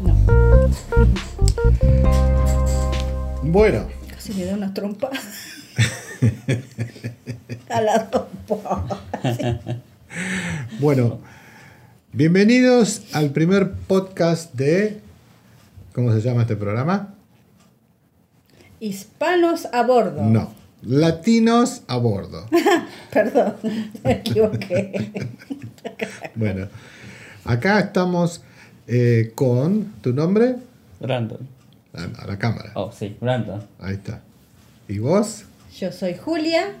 No, Bueno, casi me da una trompa. A la trompa. bueno. Bienvenidos al primer podcast de... ¿Cómo se llama este programa? Hispanos a bordo. No. Latinos a bordo. Perdón, me equivoqué. Bueno, acá estamos eh, con tu nombre Brandon. a, a la cámara. Oh, sí, Brandon. Ahí está. ¿Y vos? Yo soy Julia.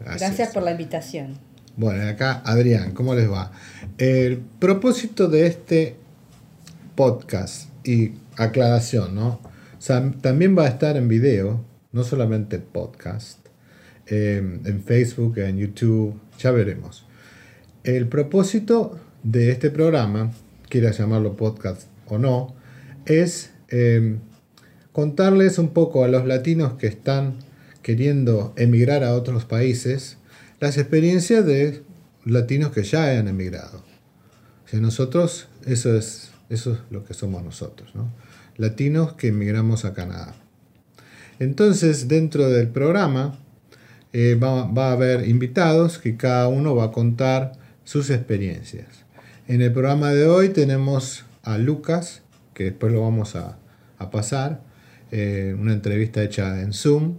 Gracias. Gracias por la invitación. Bueno, y acá Adrián, ¿cómo les va? El propósito de este podcast y aclaración, ¿no? O sea, también va a estar en video, no solamente podcast, eh, en Facebook, en YouTube, ya veremos. El propósito de este programa, quiera llamarlo podcast o no, es eh, contarles un poco a los latinos que están queriendo emigrar a otros países las experiencias de latinos que ya han emigrado. O sea, nosotros, eso es, eso es lo que somos nosotros, ¿no? Latinos que emigramos a Canadá. Entonces, dentro del programa eh, va, va a haber invitados que cada uno va a contar sus experiencias. En el programa de hoy tenemos a Lucas, que después lo vamos a, a pasar, eh, una entrevista hecha en Zoom.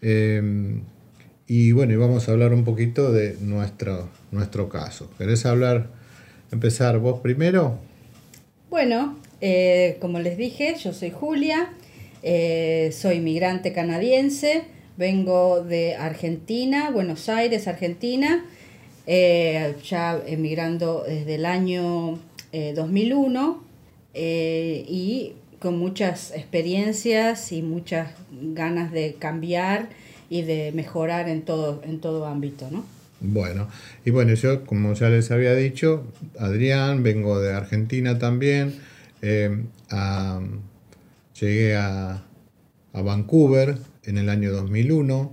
Eh, y bueno, y vamos a hablar un poquito de nuestro, nuestro caso. ¿Querés hablar, empezar vos primero? Bueno, eh, como les dije, yo soy Julia, eh, soy migrante canadiense, vengo de Argentina, Buenos Aires, Argentina, eh, ya emigrando desde el año eh, 2001 eh, y con muchas experiencias y muchas ganas de cambiar y de mejorar en todo, en todo ámbito, ¿no? Bueno, y bueno, yo como ya les había dicho, Adrián, vengo de Argentina también. eh, a- llegué a, a Vancouver en el año 2001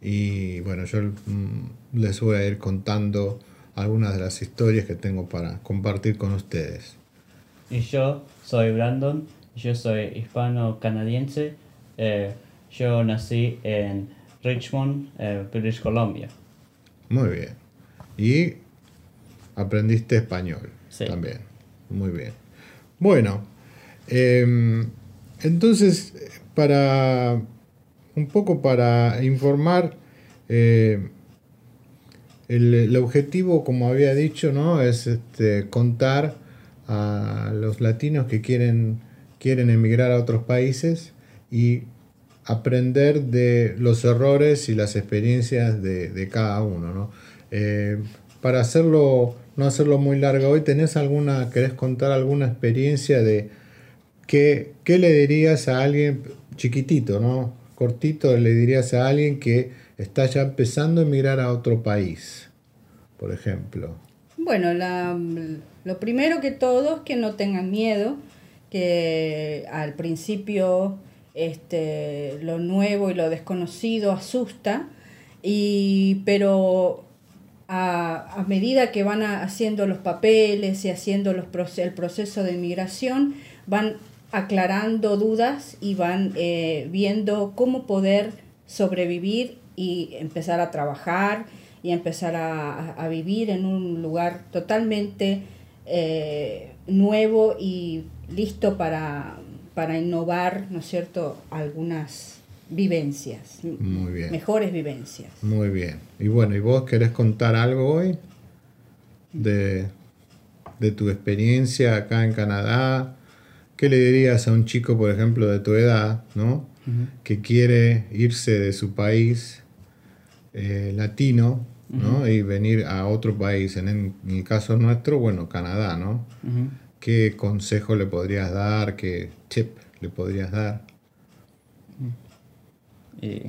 y bueno, yo mm, les voy a ir contando algunas de las historias que tengo para compartir con ustedes. Y yo soy Brandon. Yo soy hispano-canadiense. Eh, yo nací en Richmond, eh, British Columbia. Muy bien. Y aprendiste español Sí. también. Muy bien. Bueno, em, entonces, para un poco para informar, eh, el, el objetivo, como había dicho, ¿no? es este, contar a los latinos que quieren, quieren emigrar a otros países y aprender de los errores y las experiencias de, de cada uno, ¿no? Eh, para hacerlo, no hacerlo muy largo hoy, ¿tenés alguna, querés contar alguna experiencia de qué, qué le dirías a alguien chiquitito, ¿no? Cortito, le dirías a alguien que está ya empezando a emigrar a otro país, por ejemplo? Bueno, lo primero que todo es que no tengan miedo, que al principio este, lo nuevo y lo desconocido asusta, y, pero a, medida que van haciendo los papeles y haciendo los, el proceso de inmigración, van aclarando dudas y van eh, viendo cómo poder sobrevivir y empezar a trabajar y empezar a, a- vivir en un lugar totalmente eh, nuevo y listo para, para innovar, ¿no es cierto?, algunas vivencias, Muy bien. mejores vivencias. Muy bien. Y bueno, ¿y vos querés contar algo hoy? De, de tu experiencia acá en Canadá. ¿Qué le dirías a un chico, por ejemplo, de tu edad, ¿no? Que quiere irse de su país eh, latino, ¿no? Y venir a otro país. En, el- en el caso nuestro, bueno, Canadá, ¿no? ¿Qué consejo le podrías dar? ¿Qué tip le podrías dar? Y,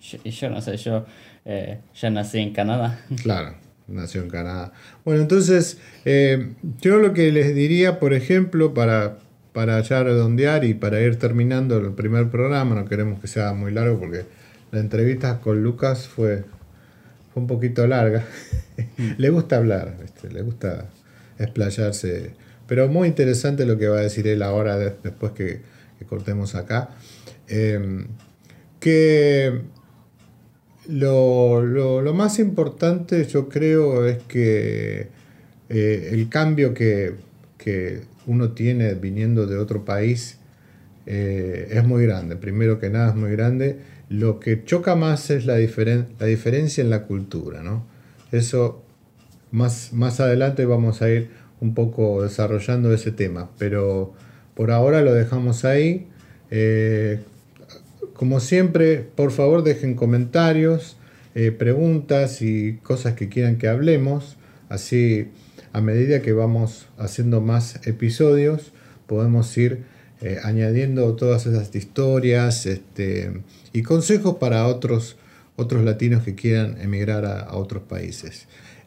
yo, y yo no sé, yo eh, ya nací en Canadá. Claro, nació en Canadá. Bueno, entonces, eh, yo lo que les diría, por ejemplo, para, para ya redondear y para ir terminando el primer programa, no queremos que sea muy largo porque la entrevista con Lucas fue, fue un poquito larga. le gusta hablar, ¿viste? le gusta explayarse pero muy interesante lo que va a decir él ahora, después que, cortemos acá. Em, que lo, más importante yo creo es que eh, el cambio que, uno tiene viniendo de otro país eh, es muy grande. Primero que nada es muy grande. Lo que choca más es la, la diferencia en la cultura. ¿no? Eso más, más adelante vamos a ir un poco desarrollando ese tema. Pero por ahora lo dejamos ahí. Eh, como siempre, por favor dejen comentarios, eh, preguntas y cosas que quieran que hablemos. Así, a medida que vamos haciendo más episodios, podemos ir eh, añadiendo todas esas historias este, y consejos para otros, otros latinos que quieran emigrar a, otros países.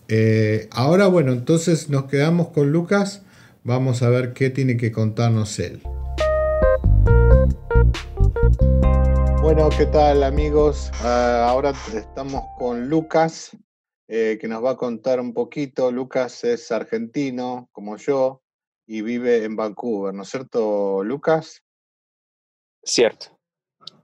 Eh, ahora, bueno, entonces nos quedamos con Lucas. Vamos a ver qué tiene que contarnos él. Bueno, ¿qué tal amigos? Ah, ahora estamos con Lucas, eh, que nos va a contar un poquito. Lucas es argentino, como yo, y vive en Vancouver, ¿no es cierto, Lucas? Cierto.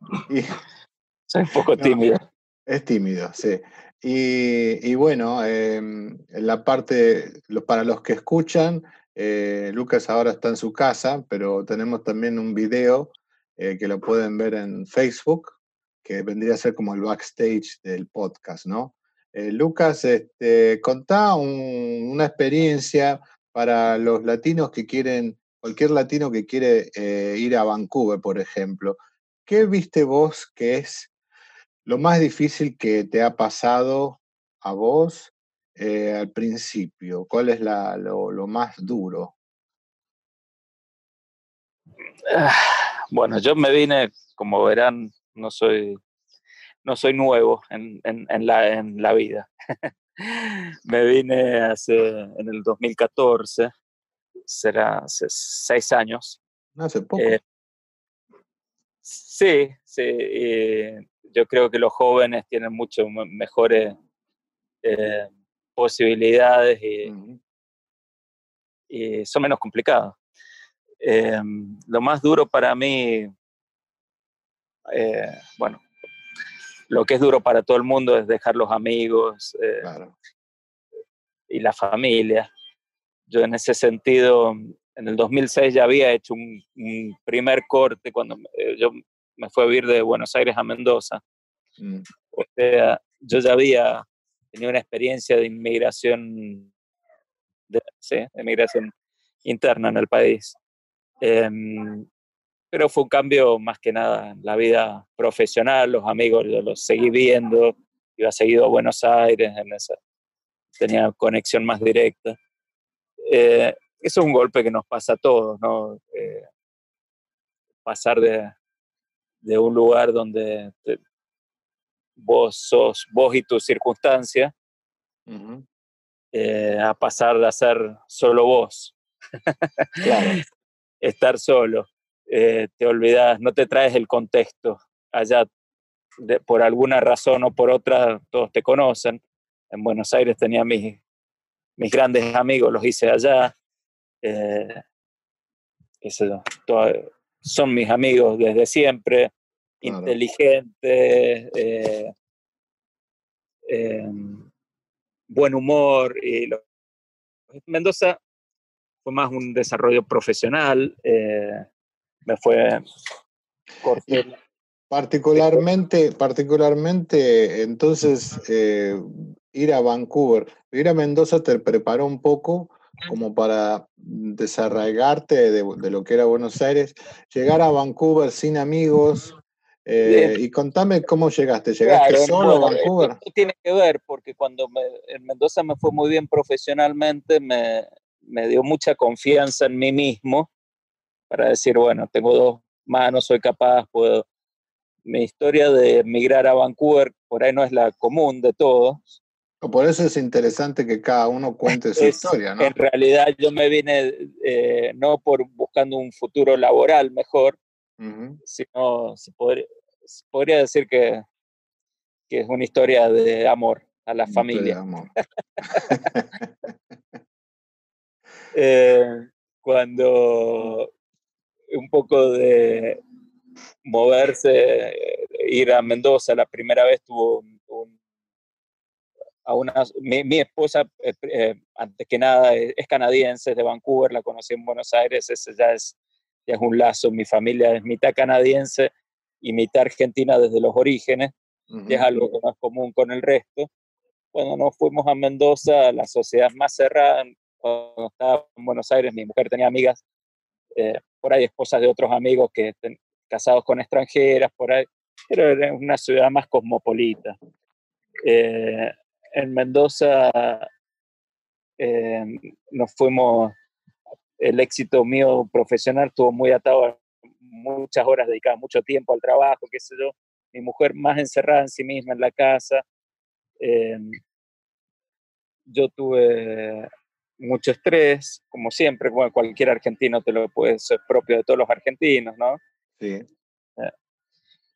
Soy un poco tímido. es tímido, sí. Y, bueno, em, la parte, para los que escuchan, eh, Lucas ahora está en su casa, pero tenemos también un video eh, que lo pueden ver en Facebook, que vendría a ser como el backstage del podcast, ¿no? Eh, Lucas, este, contá una experiencia para los latinos que quieren, cualquier latino que quiere eh, ir a Vancouver, por ejemplo. ¿Qué viste vos que es lo más difícil que te ha pasado a vos al principio? ¿Cuál es lo, más duro? Ah, bueno, yo me vine, como verán, no soy, no soy nuevo en, la, vida. me vine hace, en el 2014, será hace seis años. Hace poco. Eh, sí, sí. yo creo que los jóvenes tienen mucho mejores eh, posibilidades y, y son menos complicados. Em, lo más duro para mí, eh, bueno, lo que es duro para todo el mundo es dejar los amigos eh, y la familia. Yo en ese sentido, en el 2006 ya había hecho un, primer corte cuando eh, yo me fui a vivir de Buenos Aires a Mendoza. Mm. O sea, yo ya había tenido una experiencia de inmigración, de, sí, de inmigración interna en el país. Em, pero fue un cambio más que nada en la vida profesional, los amigos yo los seguí viendo, iba seguido a Buenos Aires, en esa, tenía conexión más directa. Eh, eso es un golpe que nos pasa a todos, ¿no? Eh, pasar de, de, un lugar donde vos sos vos y tu circunstancia eh, a pasar de ser solo vos. claro estar solo, eh, te olvidas, no te traes el contexto. Allá, por alguna razón o por otra, todos te conocen. En Buenos Aires tenía mis, mis grandes amigos, los hice allá. Eh, son mis amigos desde siempre, inteligentes, eh, em, buen humor. Y Mendoza más un desarrollo profesional, eh, me fue Particularmente, particularmente, entonces, eh, ir a Vancouver, ir a Mendoza te preparó un poco como para desarraigarte de, lo que era Buenos Aires, llegar a Vancouver sin amigos. Eh, y contame cómo llegaste. ¿Llegaste solo a Vancouver? tiene que ver porque cuando en Mendoza me fue muy bien profesionalmente, me, me dio mucha confianza en mí mismo para decir, bueno, tengo dos manos, soy capaz, puedo. Mi historia de emigrar a Vancouver por ahí no es la común de todos. Por eso es interesante que cada uno cuente su historia, ¿no? En realidad yo me vine eh, no por buscando un futuro laboral mejor, sino se podría, podría, decir que, que es una historia de amor a la familia. amor. Eh, cuando un poco de moverse, ir a Mendoza, la primera vez tuvo a una, mi, esposa, eh, eh, antes que nada, es, canadiense, es de Vancouver, la conocí en Buenos Aires, ese ya es, ya es un lazo, mi familia es mitad canadiense y mitad argentina desde los orígenes, es algo que no es común con el resto. Cuando nos fuimos a Mendoza, la sociedad más cerrada, cuando estaba en Buenos Aires, mi mujer tenía amigas, eh, por ahí esposas de otros amigos que casados con extranjeras, por ahí, pero era una ciudad más cosmopolita. Eh, en Mendoza eh, nos fuimos, el éxito mío profesional estuvo muy atado a muchas horas dedicadas, mucho tiempo al trabajo, qué sé yo. Mi mujer más encerrada en sí misma en la casa. Eh, yo tuve mucho estrés, como siempre, como cualquier argentino te lo puede ser propio de todos los argentinos, ¿no? Sí. Eh,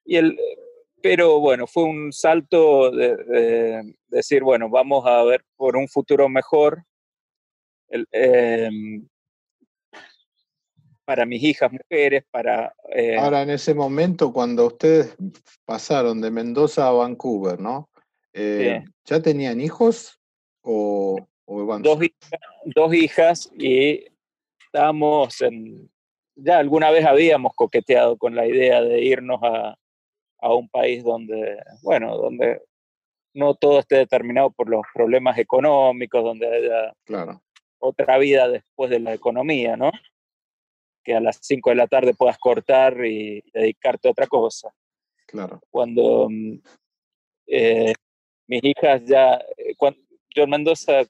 y el, pero bueno, fue un salto de, decir, bueno, vamos a ver por un futuro mejor. Em, para mis hijas mujeres, para... Eh, Ahora, en ese momento, cuando ustedes pasaron de Mendoza a Vancouver, ¿no? Eh, ¿Ya tenían hijos o, dos, dos hijas y estábamos en... Ya alguna vez habíamos coqueteado con la idea de irnos a, a un país donde, bueno, donde no todo esté determinado por los problemas económicos, donde haya claro. otra vida después de la economía, ¿no? Que a las 5 de la tarde puedas cortar y dedicarte a otra cosa. Claro. Cuando eh, mis hijas ya, eh, cuando, yo en Mendoza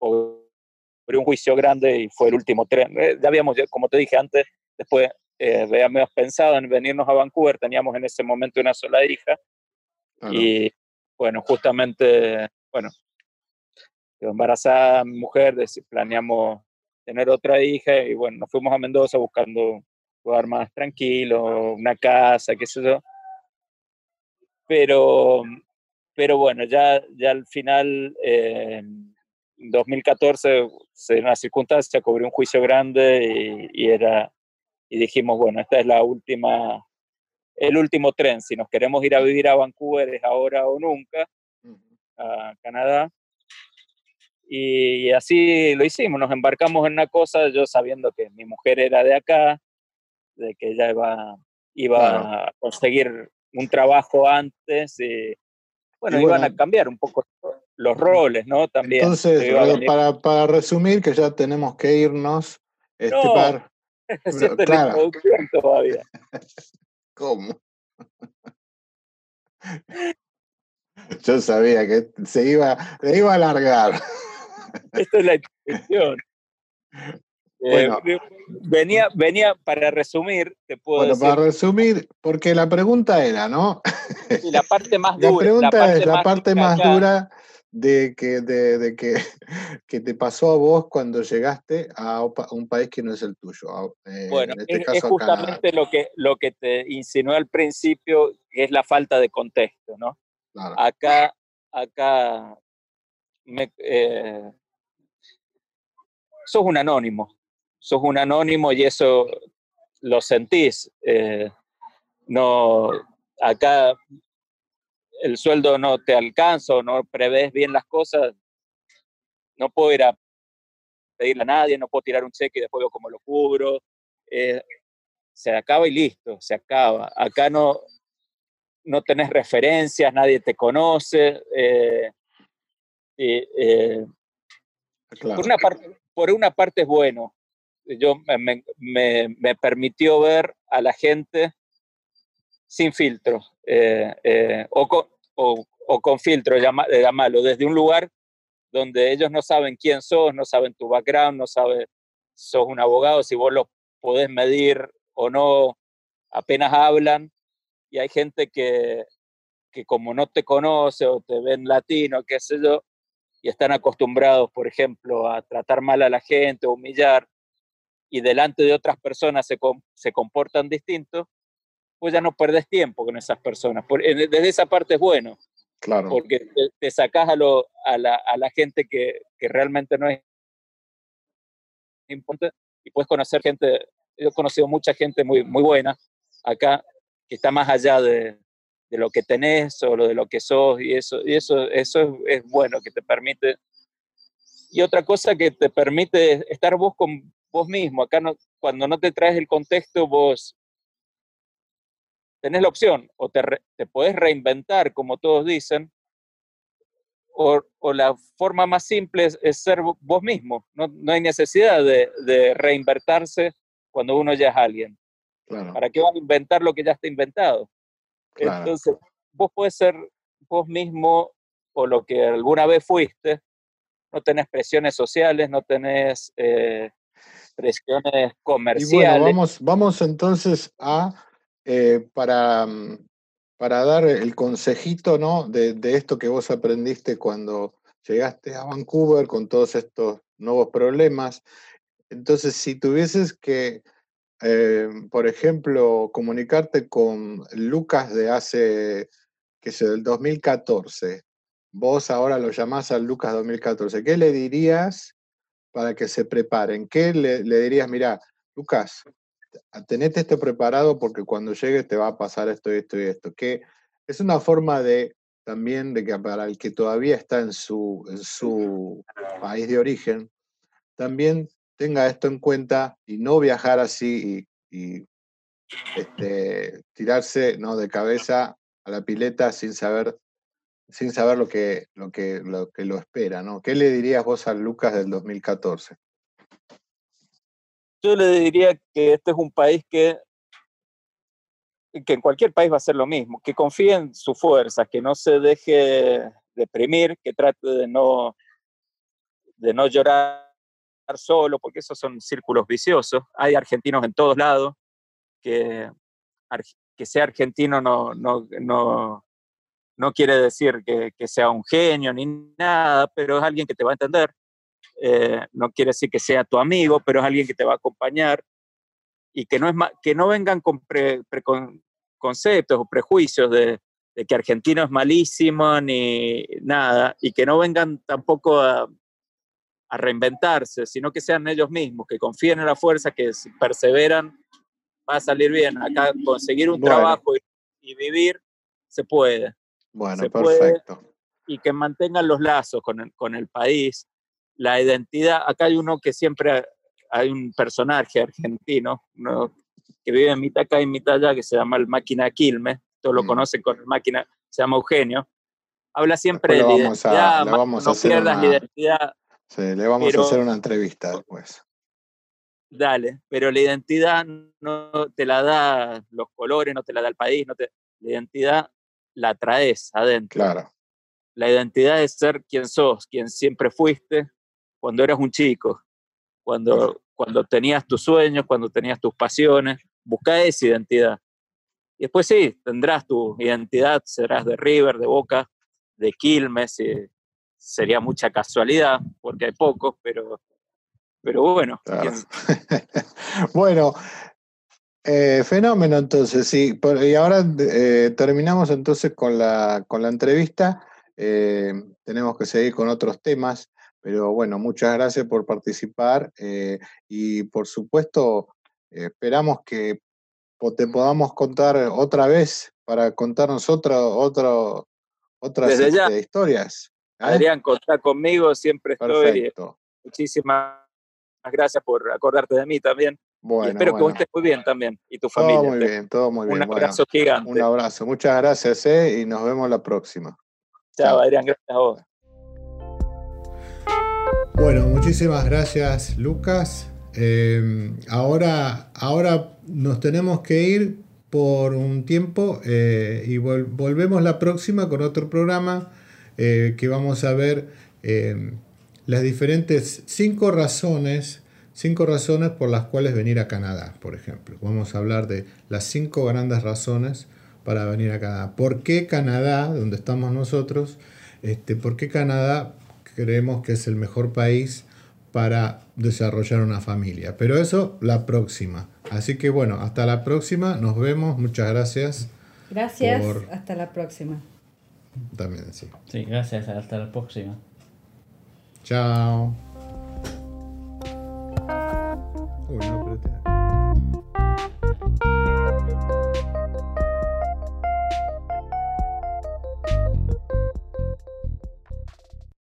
un juicio grande y fue el último tren. Eh, ya habíamos, como te dije antes, después eh, habíamos pensado en venirnos a Vancouver, teníamos en ese momento una sola hija. Y bueno, justamente, bueno, embarazada mujer, planeamos tener otra hija y bueno, nos fuimos a Mendoza buscando un lugar más tranquilo, una casa, qué sé yo. Pero, pero bueno, ya, ya al final eh, 2014 en una circunstancia cobré un juicio grande y, era y dijimos bueno esta es la última el último tren. Si nos queremos ir a vivir a Vancouver es ahora o nunca a Canadá y así lo hicimos. Nos embarcamos en una cosa yo sabiendo que mi mujer era de acá de que ella iba iba a conseguir un trabajo antes y bueno, iban a cambiar un poco los roles, ¿no? También. Entonces, para, para, resumir, que ya tenemos que irnos. Este, no, para, claro. todavía. ¿Cómo? Yo sabía que se iba, se iba a alargar. Esta es la intención. Eh, bueno, venía, venía para resumir, te puedo bueno, para resumir, porque la pregunta era, ¿no? la parte más dura. La pregunta es la parte más dura de que, de, que, que, te pasó a vos cuando llegaste a un país que no es el tuyo. Eh, bueno, este es, justamente lo que, lo que te insinué al principio, que es la falta de contexto, ¿no? Acá, acá me, eh, sos un anónimo sos un anónimo y eso lo sentís. Eh, no, acá el sueldo no te alcanza o no prevés bien las cosas, no puedo ir a pedirle a nadie, no puedo tirar un cheque y después veo cómo lo cubro. Eh, se acaba y listo, se acaba. Acá no, no tenés referencias, nadie te conoce. Eh, por, una parte, por una parte es bueno, yo me, me, permitió ver a la gente sin filtro eh, eh, o, con, o, o, con filtro, llamarlo, desde un lugar donde ellos no saben quién sos, no saben tu background, no saben, sos un abogado, si vos lo podés medir o no, apenas hablan. Y hay gente que, que como no te conoce o te ven latino, qué sé yo, y están acostumbrados, por ejemplo, a tratar mal a la gente, humillar, y delante de otras personas se comportan distintos, pues ya no perdes tiempo con esas personas. desde esa parte es bueno. Claro. Porque te, te sacas a, lo, a, la, a la gente que, que realmente no es importante y puedes conocer gente, yo he conocido mucha gente muy, muy buena acá, que está más allá de, de lo que tenés o de lo que sos, y eso, y eso, eso es, bueno, que te permite. Y otra cosa que te permite estar vos con vos mismo. Acá no, cuando no te traes el contexto, vos tenés la opción, o te, te podés reinventar, como todos dicen, o, o, la forma más simple es, ser vos mismo. No, no hay necesidad de, de, reinvertirse cuando uno ya es alguien. ¿Para qué van a inventar lo que ya está inventado? Entonces, vos puedes ser vos mismo o lo que alguna vez fuiste. No tenés presiones sociales, no tenés eh, presiones comerciales. Y bueno, vamos, vamos entonces a, eh, para, mm, para dar el consejito ¿no? de, esto que vos aprendiste cuando llegaste a Vancouver con todos estos nuevos problemas. Entonces, si tuvieses que eh, por ejemplo, comunicarte con Lucas de hace, que sé, del 2014. Vos ahora lo llamás al Lucas 2014. ¿Qué le dirías para que se preparen? ¿Qué le, dirías? Mira, Lucas, tenete esto preparado porque cuando llegues te va a pasar esto y esto y esto. Que es una forma de también de que para el que todavía está en su, en su país de origen, también tenga esto en cuenta y no viajar así y, este, tirarse ¿no? de cabeza a la pileta sin saber, sin saber lo, que, lo, que, lo que lo espera. ¿no? ¿Qué le dirías vos a Lucas del 2014? Yo le diría que este es un país que, que en cualquier país va a ser lo mismo, que confíe en su fuerza, que no se deje deprimir, que trate de no, de no llorar solo, porque esos son círculos viciosos. Hay argentinos en todos lados, que, que sea argentino no, no, no, no quiere decir que, que, sea un genio ni nada, pero es alguien que te va a entender. Eh, no quiere decir que sea tu amigo, pero es alguien que te va a acompañar y que no, es que no vengan con preconceptos o prejuicios de, de que argentino es malísimo ni nada, y que no vengan tampoco a, a reinventarse, sino que sean ellos mismos, que confíen en la fuerza, que si perseveran, va a salir bien. Acá conseguir un trabajo y, vivir se puede. Bueno, perfecto. y que mantengan los lazos con el, con el país, la identidad. Acá hay uno que siempre, hay un personaje argentino, que vive en mitad acá y mitad allá, que se llama el Máquina Quilme, todos lo mm. conocen con el Máquina, se llama Eugenio. Habla siempre de la identidad, no pierdas la identidad Sí, le vamos a hacer una entrevista después. Dale, pero la identidad no te la da los colores, no te la da el país, no te, la identidad la traes adentro. Claro. La identidad es ser quien sos, quien siempre fuiste cuando eras un chico, cuando, cuando tenías tus sueños, cuando tenías tus pasiones. Busca esa identidad. Y después sí, tendrás tu identidad, serás de River, de Boca, de Quilmes, y sería mucha casualidad, porque hay pocos, pero, pero bueno. bueno, eh, fenómeno entonces, sí. y ahora eh, terminamos entonces con la, con la entrevista. Eh, tenemos que seguir con otros temas, pero bueno, muchas gracias por participar y por supuesto esperamos que te podamos contar otra vez para contarnos otra, otra, otras este, historias. ¿Eh? Adrián, contá conmigo, siempre estoy. Muchísimas gracias por acordarte de mí también. Bueno, espero que vos estés muy bien también y tu familia. Todo muy bien, todo muy bien. Un abrazo gigante. Un abrazo, muchas gracias eh, y nos vemos la próxima. Chao, Adrián, gracias a vos. Bueno, muchísimas gracias, Lucas. Eh, ahora, ahora nos tenemos que ir por un tiempo y volvemos la próxima con otro programa eh, que vamos a ver eh, las diferentes cinco razones, cinco razones por las cuales venir a Canadá, por ejemplo. Vamos a hablar de las cinco grandes razones para venir a Canadá. ¿Por qué Canadá, donde estamos nosotros? Este, ¿Por qué Canadá creemos que es el mejor país para desarrollar una familia? Pero eso la próxima. Así que bueno, hasta la próxima. Nos vemos. Muchas gracias. Gracias. Hasta la próxima. También, sí. Sí, gracias. Hasta la próxima. Chao.